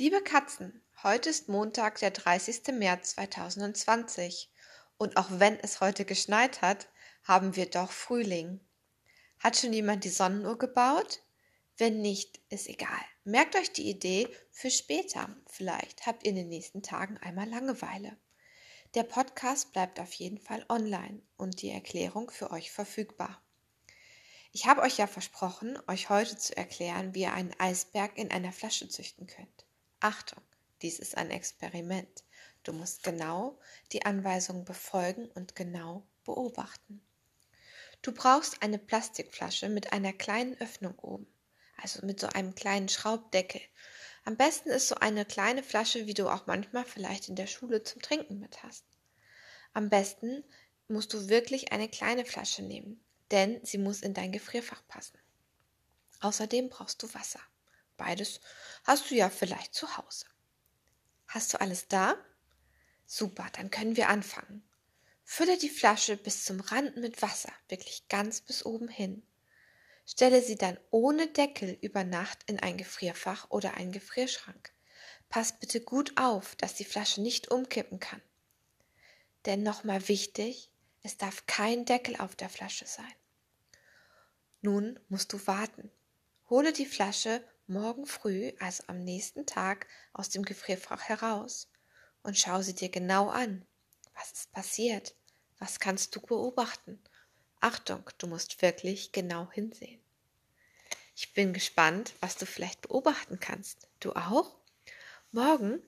Liebe Katzen, heute ist Montag, der 30. März 2020 und auch wenn es heute geschneit hat, haben wir doch Frühling. Hat schon jemand die Sonnenuhr gebaut? Wenn nicht, ist egal. Merkt euch die Idee für später. Vielleicht habt ihr in den nächsten Tagen einmal Langeweile. Der Podcast bleibt auf jeden Fall online und die Erklärung für euch verfügbar. Ich habe euch ja versprochen, euch heute zu erklären, wie ihr einen Eisberg in einer Flasche züchten könnt. Achtung, dies ist ein Experiment. Du musst genau die Anweisungen befolgen und genau beobachten. Du brauchst eine Plastikflasche mit einer kleinen Öffnung oben, also mit so einem kleinen Schraubdeckel. Am besten ist so eine kleine Flasche, wie du auch manchmal vielleicht in der Schule zum Trinken mit hast. Am besten musst du wirklich eine kleine Flasche nehmen, denn sie muss in dein Gefrierfach passen. Außerdem brauchst du Wasser. Beides hast du ja vielleicht zu Hause. Hast du alles da? Super, dann können wir anfangen. Fülle die Flasche bis zum Rand mit Wasser, wirklich ganz bis oben hin. Stelle sie dann ohne Deckel über Nacht in ein Gefrierfach oder einen Gefrierschrank. Pass bitte gut auf, dass die Flasche nicht umkippen kann. Denn nochmal wichtig, es darf kein Deckel auf der Flasche sein. Nun musst du warten. Hole die Flasche morgen früh, also am nächsten Tag, aus dem Gefrierfach heraus und schau sie dir genau an. Was ist passiert? Was kannst du beobachten? Achtung, du musst wirklich genau hinsehen. Ich bin gespannt, was du vielleicht beobachten kannst. Du auch? Morgen,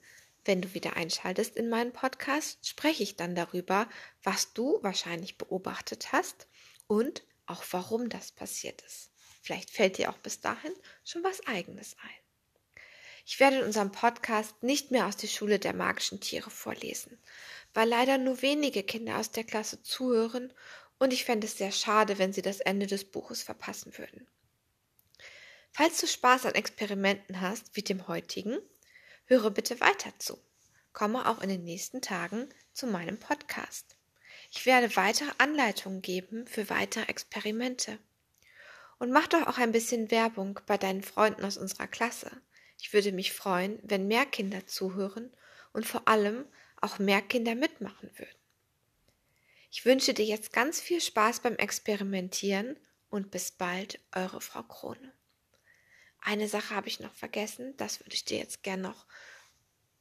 wenn du wieder einschaltest in meinen Podcast, spreche ich dann darüber, was du wahrscheinlich beobachtet hast und auch warum das passiert ist. Vielleicht fällt dir auch bis dahin schon was eigenes ein. Ich werde in unserem Podcast nicht mehr aus der Schule der magischen Tiere vorlesen, weil leider nur wenige Kinder aus der Klasse zuhören und ich fände es sehr schade, wenn sie das Ende des Buches verpassen würden. Falls du Spaß an Experimenten hast, wie dem heutigen, höre bitte weiter zu. Komme auch in den nächsten Tagen zu meinem Podcast. Ich werde weitere Anleitungen geben für weitere Experimente. Und mach doch auch ein bisschen Werbung bei deinen Freunden aus unserer Klasse. Ich würde mich freuen, wenn mehr Kinder zuhören und vor allem auch mehr Kinder mitmachen würden. Ich wünsche dir jetzt ganz viel Spaß beim Experimentieren und bis bald, eure Frau Krone. Eine Sache habe ich noch vergessen, das würde ich dir jetzt gern noch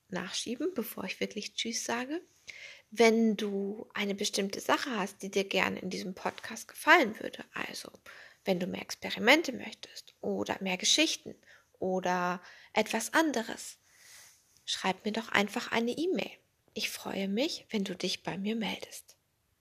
nachschieben, bevor ich wirklich Tschüss sage. Wenn du eine bestimmte Sache hast, die dir gerne in diesem Podcast gefallen würde, also wenn du mehr Experimente möchtest oder mehr Geschichten oder etwas anderes, schreib mir doch einfach eine E-Mail. Ich freue mich, wenn du dich bei mir meldest.